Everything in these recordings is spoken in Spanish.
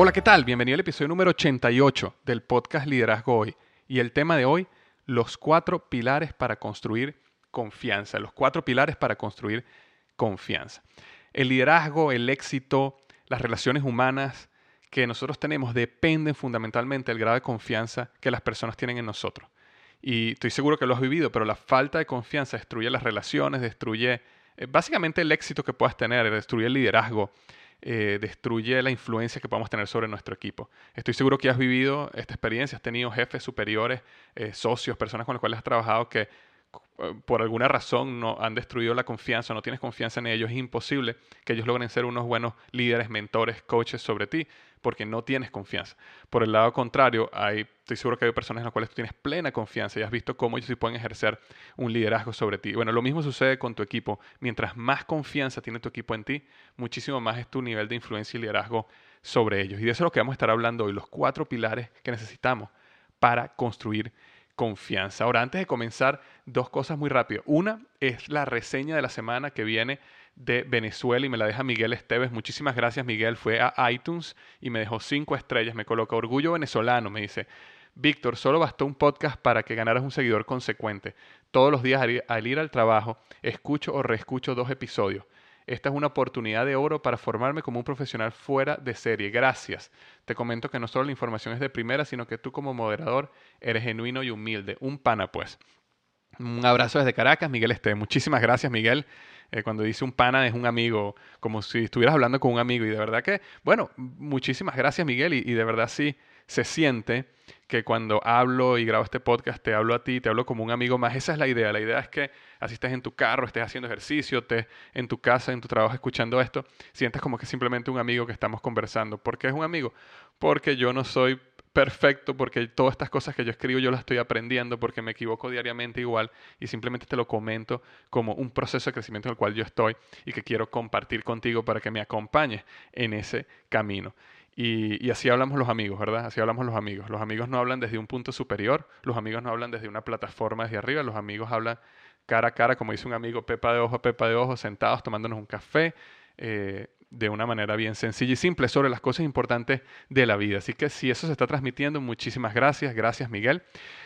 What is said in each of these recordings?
Hola, ¿qué tal? Bienvenido al episodio número 88 del podcast Liderazgo Hoy. Y el tema de hoy, los cuatro pilares para construir confianza. Los cuatro pilares para construir confianza. El liderazgo, el éxito, las relaciones humanas que nosotros tenemos dependen fundamentalmente del grado de confianza que las personas tienen en nosotros. Y estoy seguro que lo has vivido, pero la falta de confianza destruye las relaciones, destruye eh, básicamente el éxito que puedas tener, destruye el liderazgo eh, destruye la influencia que podamos tener sobre nuestro equipo. Estoy seguro que has vivido esta experiencia, has tenido jefes superiores, eh, socios, personas con las cuales has trabajado que por alguna razón no han destruido la confianza, no tienes confianza en ellos, es imposible que ellos logren ser unos buenos líderes, mentores, coaches sobre ti, porque no tienes confianza. Por el lado contrario, hay, estoy seguro que hay personas en las cuales tú tienes plena confianza y has visto cómo ellos sí pueden ejercer un liderazgo sobre ti. Bueno, lo mismo sucede con tu equipo. Mientras más confianza tiene tu equipo en ti, muchísimo más es tu nivel de influencia y liderazgo sobre ellos. Y de eso es lo que vamos a estar hablando hoy, los cuatro pilares que necesitamos para construir confianza. Ahora, antes de comenzar, dos cosas muy rápido. Una es la reseña de la semana que viene de Venezuela y me la deja Miguel Esteves. Muchísimas gracias, Miguel. Fue a iTunes y me dejó cinco estrellas. Me coloca orgullo venezolano. Me dice, Víctor, solo bastó un podcast para que ganaras un seguidor consecuente. Todos los días al ir al trabajo, escucho o reescucho dos episodios. Esta es una oportunidad de oro para formarme como un profesional fuera de serie. Gracias. Te comento que no solo la información es de primera, sino que tú como moderador eres genuino y humilde. Un pana, pues. Un abrazo desde Caracas, Miguel Este. Muchísimas gracias, Miguel. Eh, cuando dice un pana es un amigo, como si estuvieras hablando con un amigo. Y de verdad que, bueno, muchísimas gracias, Miguel. y de verdad sí se siente que cuando hablo y grabo este podcast, te hablo a ti, te hablo como un amigo más. Esa es la idea. La idea es que así estés en tu carro, estés haciendo ejercicio, estés en tu casa, en tu trabajo escuchando esto, sientas como que simplemente un amigo que estamos conversando. ¿Por qué es un amigo? Porque yo no soy perfecto, porque todas estas cosas que yo escribo yo las estoy aprendiendo, porque me equivoco diariamente igual y simplemente te lo comento como un proceso de crecimiento en el cual yo estoy y que quiero compartir contigo para que me acompañes en ese camino. Y, así hablamos los amigos, ¿verdad? Así hablamos los amigos. Los amigos no hablan desde un punto superior, los amigos no hablan desde una plataforma desde arriba, los amigos hablan cara a cara, como dice un amigo, pepa de ojo, pepa de ojo, sentados tomándonos un café, eh, de una manera bien sencilla y simple sobre las cosas importantes de la vida. Así que si eso se está transmitiendo, muchísimas gracias. Gracias, Miguel.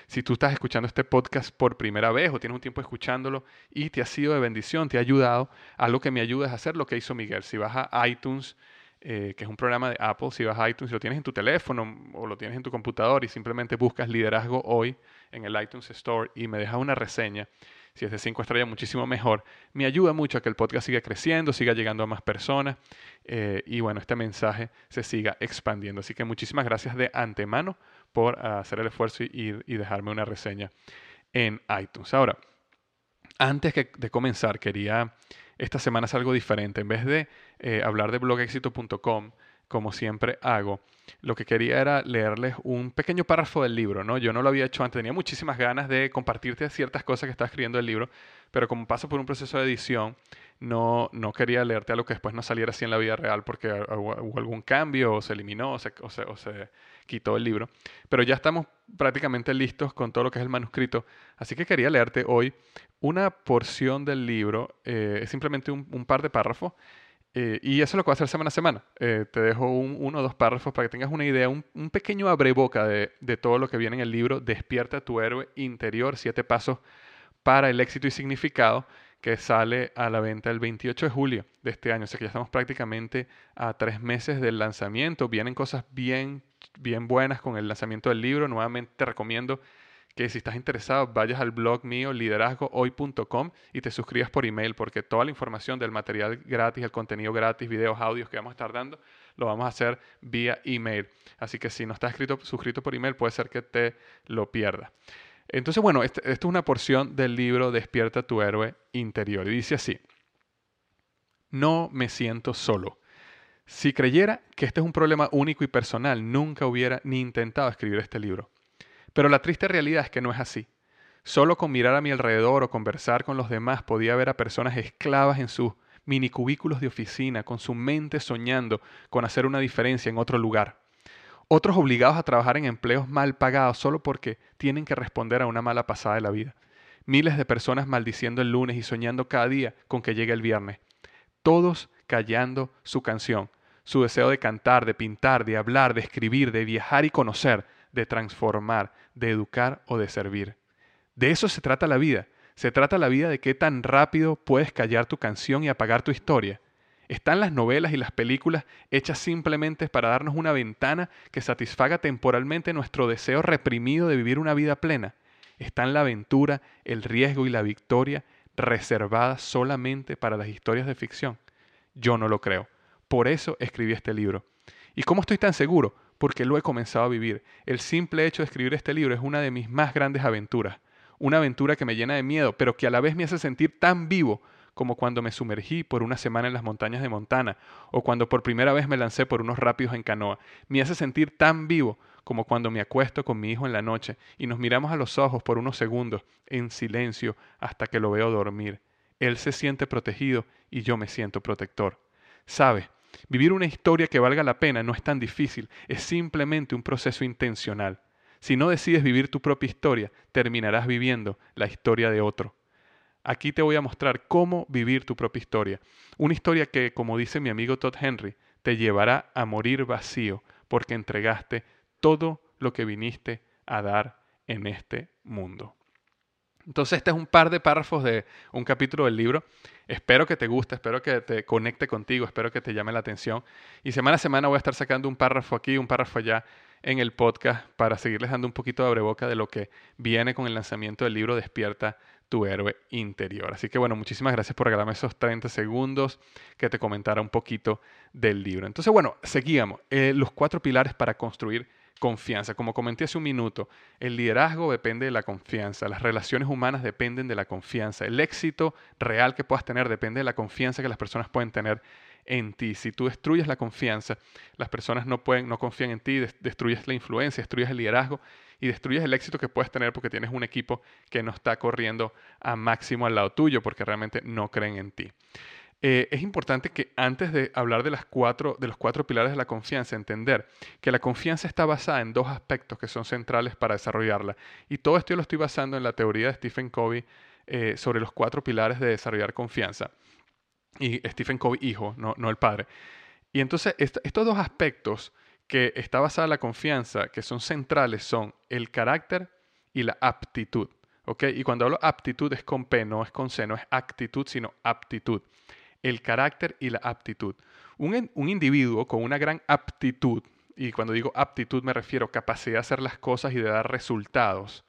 Si tú estás escuchando este podcast por primera vez o tienes un tiempo escuchándolo y te ha sido de bendición, te ha ayudado, algo que me ayuda es hacer lo que hizo Miguel. Si vas a iTunes, eh, que es un programa de Apple, si vas a iTunes, lo tienes en tu teléfono o lo tienes en tu computador y simplemente buscas liderazgo hoy en el iTunes Store y me dejas una reseña, si es de 5 estrellas, muchísimo mejor. Me ayuda mucho a que el podcast siga creciendo, siga llegando a más personas eh, y bueno, este mensaje se siga expandiendo. Así que muchísimas gracias de antemano por hacer el esfuerzo y, y dejarme una reseña en iTunes. Ahora, antes de comenzar, quería esta semana es algo diferente. En vez de eh, hablar de blogexito.com, como siempre hago, lo que quería era leerles un pequeño párrafo del libro, ¿no? Yo no lo había hecho antes, tenía muchísimas ganas de compartirte ciertas cosas que está escribiendo el libro, pero como paso por un proceso de edición, no, no quería leerte algo que después no saliera así en la vida real porque hubo algún cambio o se eliminó o se, o se, quitó el libro. Pero ya estamos prácticamente listos con todo lo que es el manuscrito, así que quería leerte hoy una porción del libro, eh, es simplemente un, par de párrafos. Eh, y eso es lo que voy a hacer semana a semana. Eh, te dejo uno o dos párrafos para que tengas una idea, un, un pequeño abreboca de, de, todo lo que viene en el libro Despierta tu héroe interior, siete pasos para el éxito y significado que sale a la venta el 28 de julio de este año. O sea que ya estamos prácticamente a tres meses del lanzamiento. Vienen cosas bien, bien buenas con el lanzamiento del libro. Nuevamente te recomiendo que si estás interesado vayas al blog mío liderazgohoy.com y te suscribas por email porque toda la información del material gratis, el contenido gratis, videos, audios que vamos a estar dando, lo vamos a hacer vía email. Así que si no estás escrito, suscrito por email puede ser que te lo pierdas. Entonces, bueno, esto es una porción del libro Despierta tu héroe interior. Y dice así, no me siento solo. Si creyera que este es un problema único y personal, nunca hubiera ni intentado escribir este libro. Pero la triste realidad es que no es así. Solo con mirar a mi alrededor o conversar con los demás podía ver a personas esclavas en sus minicubículos de oficina, con su mente soñando con hacer una diferencia en otro lugar otros obligados a trabajar en empleos mal pagados solo porque tienen que responder a una mala pasada de la vida. Miles de personas maldiciendo el lunes y soñando cada día con que llegue el viernes. Todos callando su canción, su deseo de cantar, de pintar, de hablar, de escribir, de viajar y conocer, de transformar, de educar o de servir. De eso se trata la vida. Se trata la vida de qué tan rápido puedes callar tu canción y apagar tu historia están las novelas y las películas hechas simplemente para darnos una ventana que satisfaga temporalmente nuestro deseo reprimido de vivir una vida plena. Están la aventura, el riesgo y la victoria reservadas solamente para las historias de ficción. Yo no lo creo. Por eso escribí este libro. ¿Y cómo estoy tan seguro? Porque lo he comenzado a vivir. El simple hecho de escribir este libro es una de mis más grandes aventuras. Una aventura que me llena de miedo, pero que a la vez me hace sentir tan vivo como cuando me sumergí por una semana en las montañas de Montana o cuando por primera vez me lancé por unos rápidos en canoa. Me hace sentir tan vivo como cuando me acuesto con mi hijo en la noche y nos miramos a los ojos por unos segundos en silencio hasta que lo veo dormir. Él se siente protegido y yo me siento protector. ¿Sabe? Vivir una historia que valga la pena no es tan difícil, es simplemente un proceso intencional. Si no decides vivir tu propia historia, terminarás viviendo la historia de otro. Aquí te voy a mostrar cómo vivir tu propia historia. Una historia que, como dice mi amigo Todd Henry, te llevará a morir vacío porque entregaste todo lo que viniste a dar en este mundo. Entonces, este es un par de párrafos de un capítulo del libro. Espero que te guste, espero que te conecte contigo, espero que te llame la atención. Y semana a semana voy a estar sacando un párrafo aquí, un párrafo allá en el podcast para seguirles dando un poquito de abreboca de lo que viene con el lanzamiento del libro Despierta tu héroe interior. Así que bueno, muchísimas gracias por regalarme esos 30 segundos que te comentara un poquito del libro. Entonces, bueno, seguíamos. Eh, los cuatro pilares para construir confianza. Como comenté hace un minuto, el liderazgo depende de la confianza, las relaciones humanas dependen de la confianza, el éxito real que puedas tener depende de la confianza que las personas pueden tener en ti. Si tú destruyes la confianza, las personas no pueden, no confían en ti, destruyes la influencia, destruyes el liderazgo y destruyes el éxito que puedes tener porque tienes un equipo que no está corriendo a máximo al lado tuyo porque realmente no creen en ti. Eh, es importante que antes de hablar de, las cuatro, de los cuatro pilares de la confianza, entender que la confianza está basada en dos aspectos que son centrales para desarrollarla. Y todo esto yo lo estoy basando en la teoría de Stephen Covey eh, sobre los cuatro pilares de desarrollar confianza y Stephen Covey hijo, no, no el padre. Y entonces estos dos aspectos que está basada la confianza, que son centrales, son el carácter y la aptitud. ¿ok? Y cuando hablo aptitud es con P, no es con C, no es actitud, sino aptitud. El carácter y la aptitud. Un, un individuo con una gran aptitud, y cuando digo aptitud me refiero a capacidad de hacer las cosas y de dar resultados.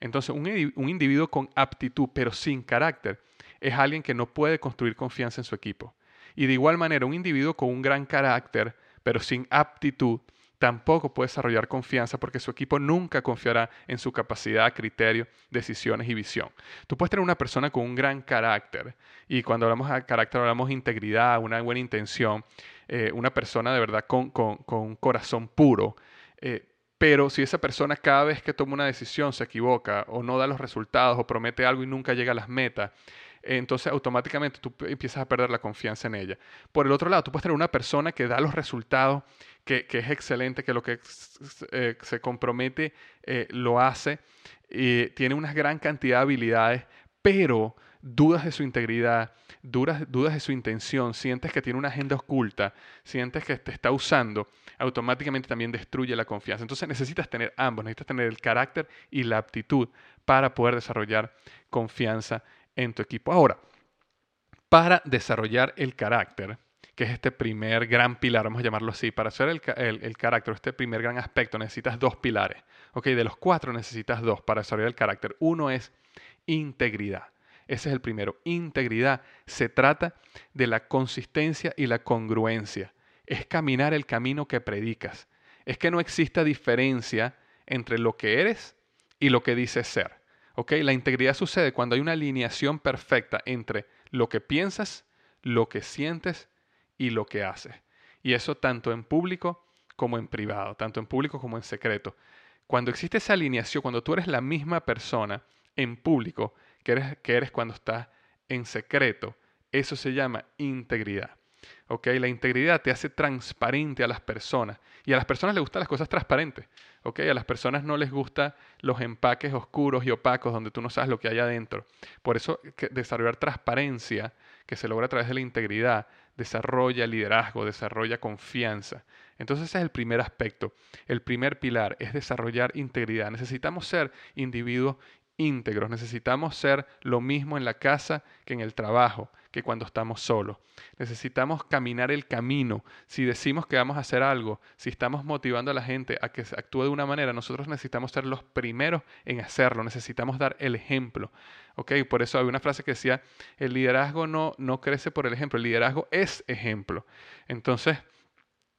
Entonces, un, un individuo con aptitud pero sin carácter es alguien que no puede construir confianza en su equipo. Y de igual manera, un individuo con un gran carácter, pero sin aptitud, tampoco puede desarrollar confianza porque su equipo nunca confiará en su capacidad, criterio, decisiones y visión. Tú puedes tener una persona con un gran carácter y cuando hablamos de carácter hablamos de integridad, una buena intención, eh, una persona de verdad con, un corazón puro. Eh, pero si esa persona cada vez que toma una decisión se equivoca o no da los resultados o promete algo y nunca llega a las metas, entonces automáticamente tú empiezas a perder la confianza en ella. Por el otro lado, tú puedes tener una persona que da los resultados, que, es excelente, que lo que eh, se compromete eh, lo hace, y tiene una gran cantidad de habilidades, pero dudas de su integridad, dudas, dudas de su intención, sientes que tiene una agenda oculta, sientes que te está usando, automáticamente también destruye la confianza. Entonces necesitas tener ambos, necesitas tener el carácter y la aptitud para poder desarrollar confianza en tu equipo. Ahora, para desarrollar el carácter, que es este primer gran pilar, vamos a llamarlo así, para hacer el, carácter, este primer gran aspecto, necesitas dos pilares. Ok, de los cuatro necesitas dos para desarrollar el carácter. Uno es integridad. Ese es el primero. Integridad se trata de la consistencia y la congruencia. Es caminar el camino que predicas. Es que no exista diferencia entre lo que eres y lo que dices ser. La integridad sucede cuando hay una alineación perfecta entre lo que piensas, lo que sientes y lo que haces. Y eso tanto en público como en privado, tanto en público como en secreto. Cuando existe esa alineación, cuando tú eres la misma persona en público que eres, que eres cuando estás en secreto, eso se llama integridad. ¿okay? La integridad te hace transparente a las personas y a las personas les gustan las cosas transparentes. ¿Okay? A las personas no les gustan los empaques oscuros y opacos donde tú no sabes lo que hay adentro. Por eso desarrollar transparencia que se logra a través de la integridad desarrolla liderazgo, desarrolla confianza. Entonces ese es el primer aspecto. El primer pilar es desarrollar integridad. Necesitamos ser individuos íntegros. Necesitamos ser lo mismo en la casa que en el trabajo, que cuando estamos solos. Necesitamos caminar el camino. Si decimos que vamos a hacer algo, si estamos motivando a la gente a que actúe de una manera, nosotros necesitamos ser los primeros en hacerlo. Necesitamos dar el ejemplo. Por eso hay una frase que decía, el liderazgo no, no crece por el ejemplo, el liderazgo es ejemplo. Entonces,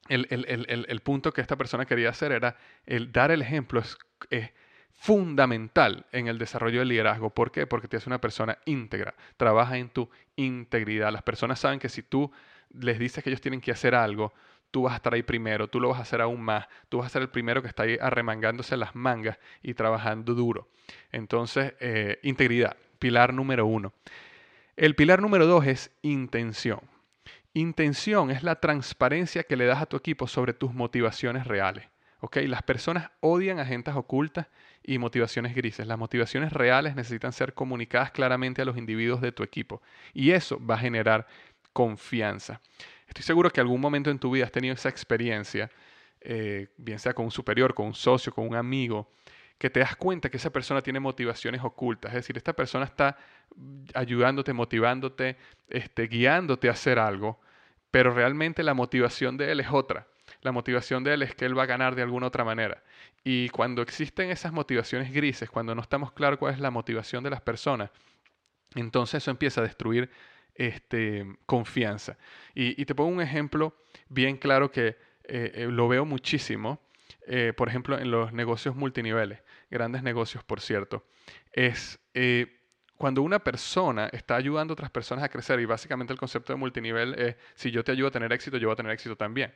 el, el, punto que esta persona quería hacer era el dar el ejemplo. Es fundamental en el desarrollo del liderazgo. ¿Por qué? Porque te hace una persona íntegra, trabaja en tu integridad. Las personas saben que si tú les dices que ellos tienen que hacer algo, tú vas a estar ahí primero, tú lo vas a hacer aún más, tú vas a ser el primero que está ahí arremangándose las mangas y trabajando duro. Entonces, eh, integridad, pilar número uno. El pilar número dos es intención. Intención es la transparencia que le das a tu equipo sobre tus motivaciones reales. Las personas odian agendas ocultas y motivaciones grises. Las motivaciones reales necesitan ser comunicadas claramente a los individuos de tu equipo y eso va a generar confianza. Estoy seguro que algún momento en tu vida has tenido esa experiencia, eh, bien sea con un superior, con un socio, con un amigo, que te das cuenta que esa persona tiene motivaciones ocultas. Es decir, esta persona está ayudándote, motivándote, este, guiándote a hacer algo, pero realmente la motivación de él es otra la motivación de él es que él va a ganar de alguna otra manera. Y cuando existen esas motivaciones grises, cuando no estamos claros cuál es la motivación de las personas, entonces eso empieza a destruir este, confianza. Y, te pongo un ejemplo bien claro que eh, eh, lo veo muchísimo, eh, por ejemplo, en los negocios multiniveles, grandes negocios, por cierto, es cuando una persona está ayudando a otras personas a crecer, y básicamente el concepto de multinivel es, si yo te ayudo a tener éxito, yo voy a tener éxito también.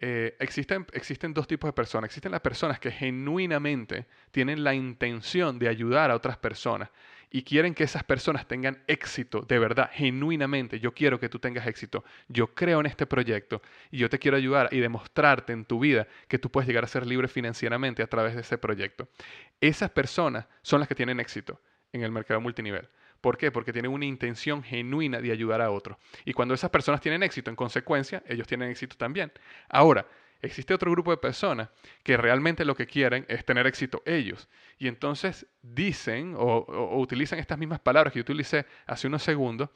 Eh, existen, existen dos tipos de personas. Existen las personas que genuinamente tienen la intención de ayudar a otras personas y quieren que esas personas tengan éxito, de verdad, genuinamente. Yo quiero que tú tengas éxito. Yo creo en este proyecto y yo te quiero ayudar y demostrarte en tu vida que tú puedes llegar a ser libre financieramente a través de ese proyecto. Esas personas son las que tienen éxito en el mercado multinivel. ¿Por qué? Porque tienen una intención genuina de ayudar a otros. Y cuando esas personas tienen éxito, en consecuencia, ellos tienen éxito también. Ahora, existe otro grupo de personas que realmente lo que quieren es tener éxito ellos. Y entonces dicen o, utilizan estas mismas palabras que yo utilicé hace unos segundos,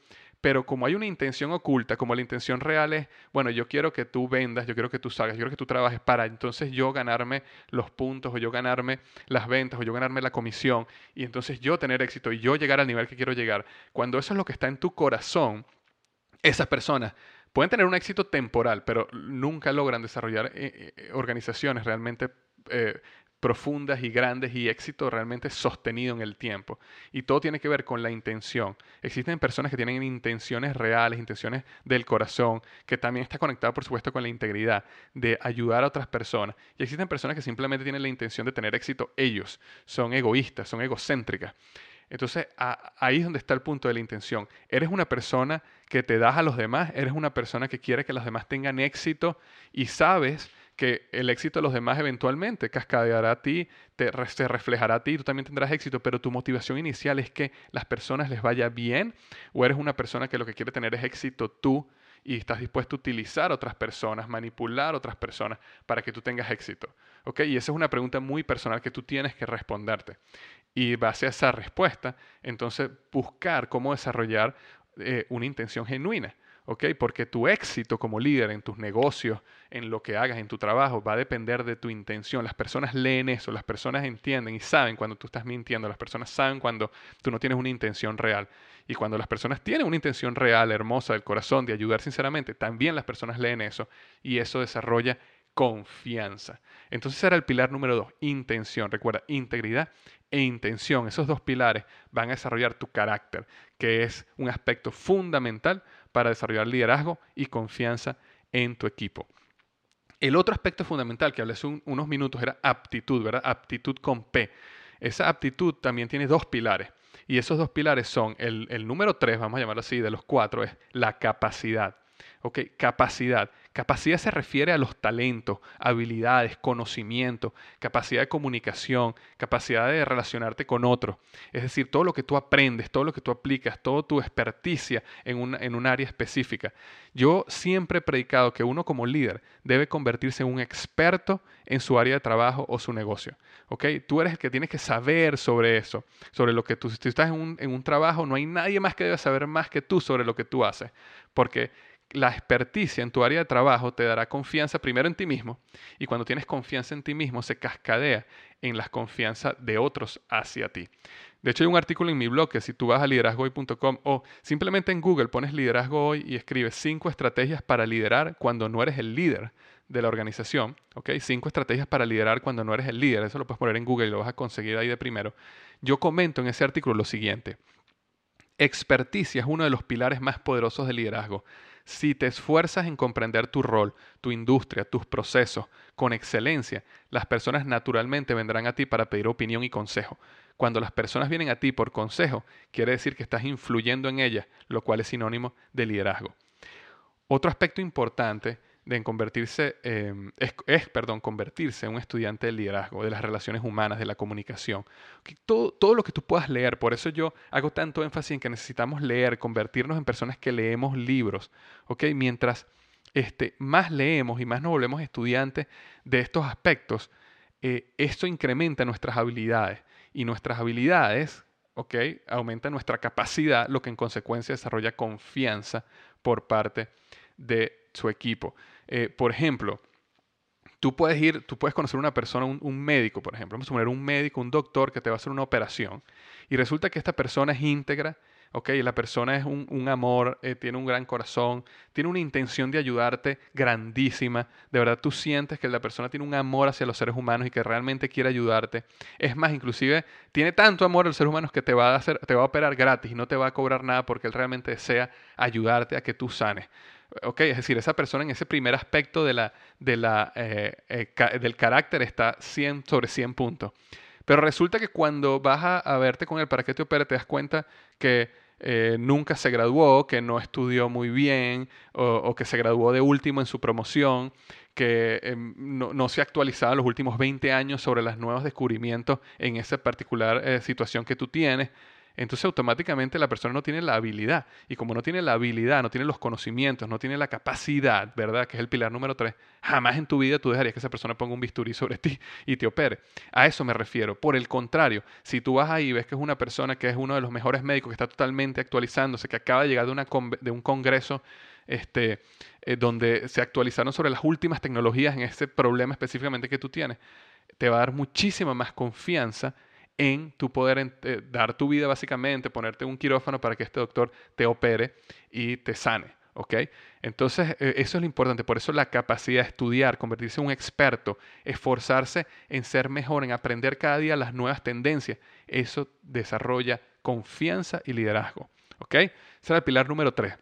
pero como hay una intención oculta, como la intención real es, bueno, yo quiero que tú vendas, yo quiero que tú salgas, yo quiero que tú trabajes para entonces yo ganarme los puntos o yo ganarme las ventas o yo ganarme la comisión y entonces yo tener éxito y yo llegar al nivel que quiero llegar. Cuando eso es lo que está en tu corazón, esas personas pueden tener un éxito temporal, pero nunca logran desarrollar eh, eh, organizaciones realmente eh, profundas y grandes y éxito realmente sostenido en el tiempo. Y todo tiene que ver con la intención. Existen personas que tienen intenciones reales, intenciones del corazón, que también está conectado, por supuesto, con la integridad de ayudar a otras personas. Y existen personas que simplemente tienen la intención de tener éxito ellos. Son egoístas, son egocéntricas. Entonces, ahí es donde está el punto de la intención. Eres una persona que te das a los demás, eres una persona que quiere que los demás tengan éxito y sabes que el éxito de los demás eventualmente cascadeará a ti, te, se reflejará a ti, tú también tendrás éxito, pero tu motivación inicial es que las personas les vaya bien o eres una persona que lo que quiere tener es éxito tú y estás dispuesto a utilizar otras personas, manipular otras personas para que tú tengas éxito. ¿Ok? Y esa es una pregunta muy personal que tú tienes que responderte. Y base a esa respuesta, entonces buscar cómo desarrollar eh, una intención genuina. ¿Ok? Porque tu éxito como líder en tus negocios, en lo que hagas, en tu trabajo, va a depender de tu intención. Las personas leen eso, las personas entienden y saben cuando tú estás mintiendo, las personas saben cuando tú no tienes una intención real. Y cuando las personas tienen una intención real, hermosa, del corazón, de ayudar sinceramente, también las personas leen eso y eso desarrolla confianza. Entonces era el pilar número dos, intención. Recuerda, integridad e intención. Esos dos pilares van a desarrollar tu carácter, que es un aspecto fundamental para desarrollar liderazgo y confianza en tu equipo. El otro aspecto fundamental que hablé hace unos minutos era aptitud, ¿verdad? Aptitud con P. Esa aptitud también tiene dos pilares. Y esos dos pilares son el, el número tres, vamos a llamarlo así, de los cuatro, es la capacidad. ¿Ok? Capacidad. Capacidad se refiere a los talentos, habilidades, conocimiento, capacidad de comunicación, capacidad de relacionarte con otros. Es decir, todo lo que tú aprendes, todo lo que tú aplicas, toda tu experticia en un, en un área específica. Yo siempre he predicado que uno como líder debe convertirse en un experto en su área de trabajo o su negocio. ¿ok? Tú eres el que tienes que saber sobre eso, sobre lo que tú, si tú estás en un, en un trabajo, no hay nadie más que debe saber más que tú sobre lo que tú haces. Porque la experticia en tu área de trabajo te dará confianza primero en ti mismo y cuando tienes confianza en ti mismo se cascadea en la confianza de otros hacia ti. De hecho hay un artículo en mi blog que si tú vas a liderazgohoy.com o simplemente en Google pones liderazgo hoy y escribes cinco estrategias para liderar cuando no eres el líder de la organización, ¿ok? Cinco estrategias para liderar cuando no eres el líder, eso lo puedes poner en Google y lo vas a conseguir ahí de primero. Yo comento en ese artículo lo siguiente. Experticia es uno de los pilares más poderosos del liderazgo. Si te esfuerzas en comprender tu rol, tu industria, tus procesos con excelencia, las personas naturalmente vendrán a ti para pedir opinión y consejo. Cuando las personas vienen a ti por consejo, quiere decir que estás influyendo en ellas, lo cual es sinónimo de liderazgo. Otro aspecto importante de convertirse, em, es, perdón, convertirse en un estudiante del liderazgo, de las relaciones humanas, de la comunicación. Todo, todo lo que tú puedas leer, por eso yo hago tanto énfasis en que necesitamos leer, convertirnos en personas que leemos libros, ¿ok? Mientras este, más leemos y más nos volvemos estudiantes de estos aspectos, eh, esto incrementa nuestras habilidades y nuestras habilidades, ¿ok? Aumenta nuestra capacidad, lo que en consecuencia desarrolla confianza por parte de su equipo. Eh, por ejemplo, tú puedes ir, tú puedes conocer una persona, un, médico, por ejemplo, vamos a poner un médico, un doctor que te va a hacer una operación y resulta que esta persona es íntegra, ok, la persona es un, amor, eh, tiene un gran corazón, tiene una intención de ayudarte grandísima, de verdad tú sientes que la persona tiene un amor hacia los seres humanos y que realmente quiere ayudarte. Es más, inclusive tiene tanto amor a los seres humanos que te va a hacer, te va a operar gratis y no te va a cobrar nada porque él realmente desea ayudarte a que tú sanes. Ok, es decir, esa persona en ese primer aspecto de la, de la, eh, eh, del carácter está 100 sobre 100 puntos. Pero resulta que cuando vas a, verte con el para que te opere, te das cuenta que eh, nunca se graduó, que no estudió muy bien o, que se graduó de último en su promoción, que em, no, no, se ha actualizado en los últimos 20 años sobre los nuevos descubrimientos en esa particular situación que tú tienes entonces automáticamente la persona no tiene la habilidad. Y como no tiene la habilidad, no tiene los conocimientos, no tiene la capacidad, ¿verdad? Que es el pilar número tres, jamás en tu vida tú dejarías que esa persona ponga un bisturí sobre ti y te opere. A eso me refiero. Por el contrario, si tú vas ahí y ves que es una persona que es uno de los mejores médicos, que está totalmente actualizándose, que acaba de llegar de, un congreso este, eh, donde se actualizaron sobre las últimas tecnologías en ese problema específicamente que tú tienes, te va a dar muchísima más confianza en tu poder eh, dar tu vida básicamente, ponerte un quirófano para que este doctor te opere y te sane. ¿Ok? Entonces, eh, eso es lo importante. Por eso la capacidad de estudiar, convertirse en un experto, esforzarse en ser mejor, en aprender cada día las nuevas tendencias, eso desarrolla confianza y liderazgo. ¿Ok? Ese era el pilar número tres.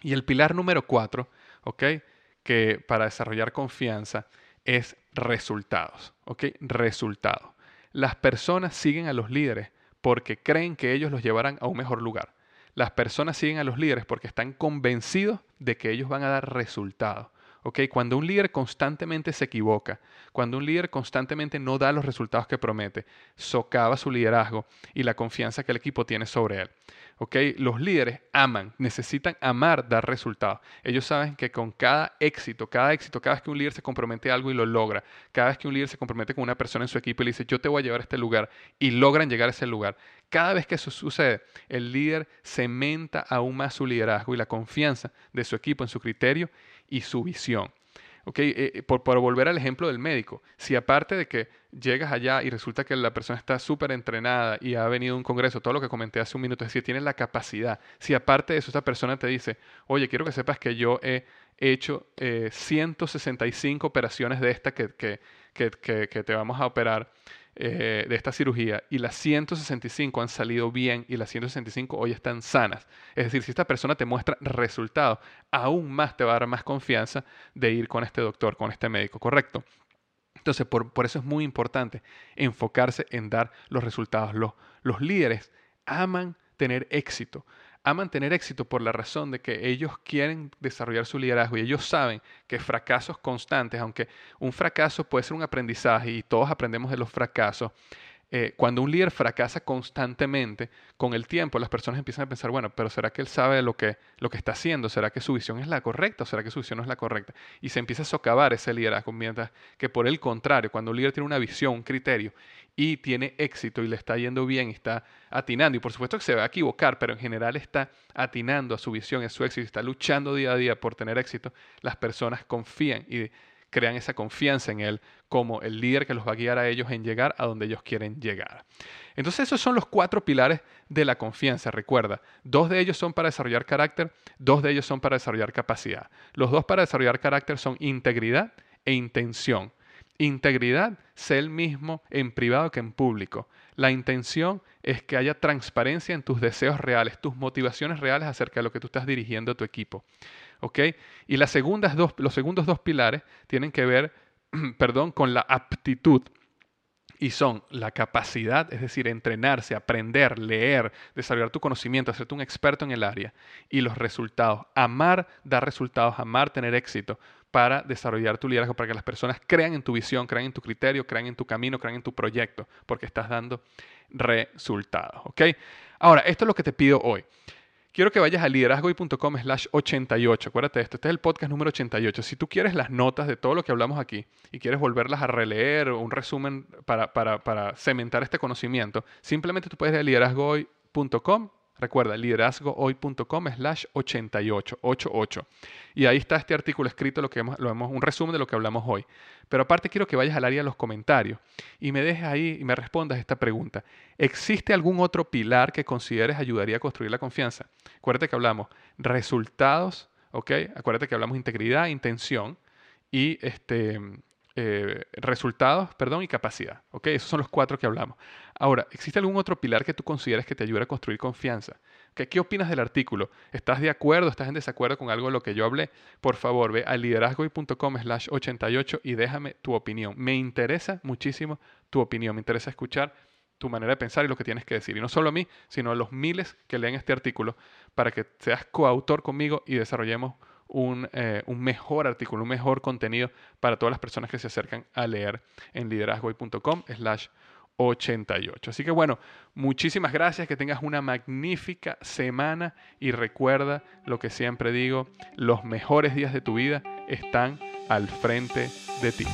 Y el pilar número cuatro, ¿ok? Que para desarrollar confianza es resultados. ¿Ok? Resultados. Las personas siguen a los líderes porque creen que ellos los llevarán a un mejor lugar. Las personas siguen a los líderes porque están convencidos de que ellos van a dar resultados. Cuando un líder constantemente se equivoca, cuando un líder constantemente no da los resultados que promete, socava su liderazgo y la confianza que el equipo tiene sobre él. Los líderes aman, necesitan amar dar resultados. Ellos saben que con cada éxito, cada éxito, cada vez que un líder se compromete a algo y lo logra, cada vez que un líder se compromete con una persona en su equipo y le dice, yo te voy a llevar a este lugar, y logran llegar a ese lugar, cada vez que eso sucede, el líder cementa aún más su liderazgo y la confianza de su equipo en su criterio y su visión. Eh, eh, por, volver al ejemplo del médico, si aparte de que llegas allá y resulta que la persona está súper entrenada y ha venido a un congreso, todo lo que comenté hace un minuto, es decir, tiene la capacidad, si aparte de eso esta persona te dice, oye, quiero que sepas que yo he hecho 165 eh, operaciones de esta que, que, que te vamos a operar, eh, de esta cirugía y las 165 han salido bien y las 165 hoy están sanas. Es decir, si esta persona te muestra resultados, aún más te va a dar más confianza de ir con este doctor, con este médico, ¿correcto? Entonces, por, eso es muy importante enfocarse en dar los resultados. Los, los líderes aman tener éxito a mantener éxito por la razón de que ellos quieren desarrollar su liderazgo y ellos saben que fracasos constantes, aunque un fracaso puede ser un aprendizaje y todos aprendemos de los fracasos, eh, cuando un líder fracasa constantemente, con el tiempo las personas empiezan a pensar, bueno, pero ¿será que él sabe lo que, lo que está haciendo? ¿Será que su visión es la correcta o será que su visión no es la correcta? Y se empieza a socavar ese liderazgo, mientras que por el contrario, cuando un líder tiene una visión, un criterio y tiene éxito y le está yendo bien y está atinando, y por supuesto que se va a equivocar, pero en general está atinando a su visión, a su éxito, está luchando día a día por tener éxito, las personas confían y crean esa confianza en Él como el líder que los va a guiar a ellos en llegar a donde ellos quieren llegar. Entonces esos son los cuatro pilares de la confianza. Recuerda, dos de ellos son para desarrollar carácter, dos de ellos son para desarrollar capacidad. Los dos para desarrollar carácter son integridad e intención. Integridad, sé el mismo en privado que en público. La intención es que haya transparencia en tus deseos reales, tus motivaciones reales acerca de lo que tú estás dirigiendo a tu equipo. Y las segundas dos, los segundos dos pilares tienen que ver, perdón, con la aptitud. Y son la capacidad, es decir, entrenarse, aprender, leer, desarrollar tu conocimiento, hacerte un experto en el área. Y los resultados. Amar dar resultados, amar tener éxito para desarrollar tu liderazgo, para que las personas crean en tu visión, crean en tu criterio, crean en tu camino, crean en tu proyecto, porque estás dando resultados. ¿ok? Ahora, esto es lo que te pido hoy quiero que vayas a liderazgoy.com slash 88. Acuérdate de esto, este es el podcast número 88. Si tú quieres las notas de todo lo que hablamos aquí y quieres volverlas a releer o un resumen para, para, para cementar este conocimiento, simplemente tú puedes ir a liderazgoy.com Recuerda, liderazgohoy.com slash 88, 88. Y ahí está este artículo escrito, lo que hemos, lo un resumen de lo que hablamos hoy. Pero aparte quiero que vayas al área de los comentarios y me dejes ahí y me respondas esta pregunta. ¿Existe algún otro pilar que consideres ayudaría a construir la confianza? Acuérdate que hablamos resultados, ¿ok? Acuérdate que hablamos integridad, intención y este, eh, resultados, perdón, y capacidad. ¿ok? Esos son los cuatro que hablamos. Ahora, ¿existe algún otro pilar que tú consideres que te ayude a construir confianza? ¿Qué opinas del artículo? ¿Estás de acuerdo? ¿Estás en desacuerdo con algo de lo que yo hablé? Por favor, ve a liderazgoy.com slash 88 y déjame tu opinión. Me interesa muchísimo tu opinión. Me interesa escuchar tu manera de pensar y lo que tienes que decir. Y no solo a mí, sino a los miles que leen este artículo para que seas coautor conmigo y desarrollemos eh, un, mejor artículo, un mejor contenido para todas las personas que se acercan a leer en liderazgoy.com slash 88. Así que bueno, muchísimas gracias, que tengas una magnífica semana y recuerda lo que siempre digo, los mejores días de tu vida están al frente de ti.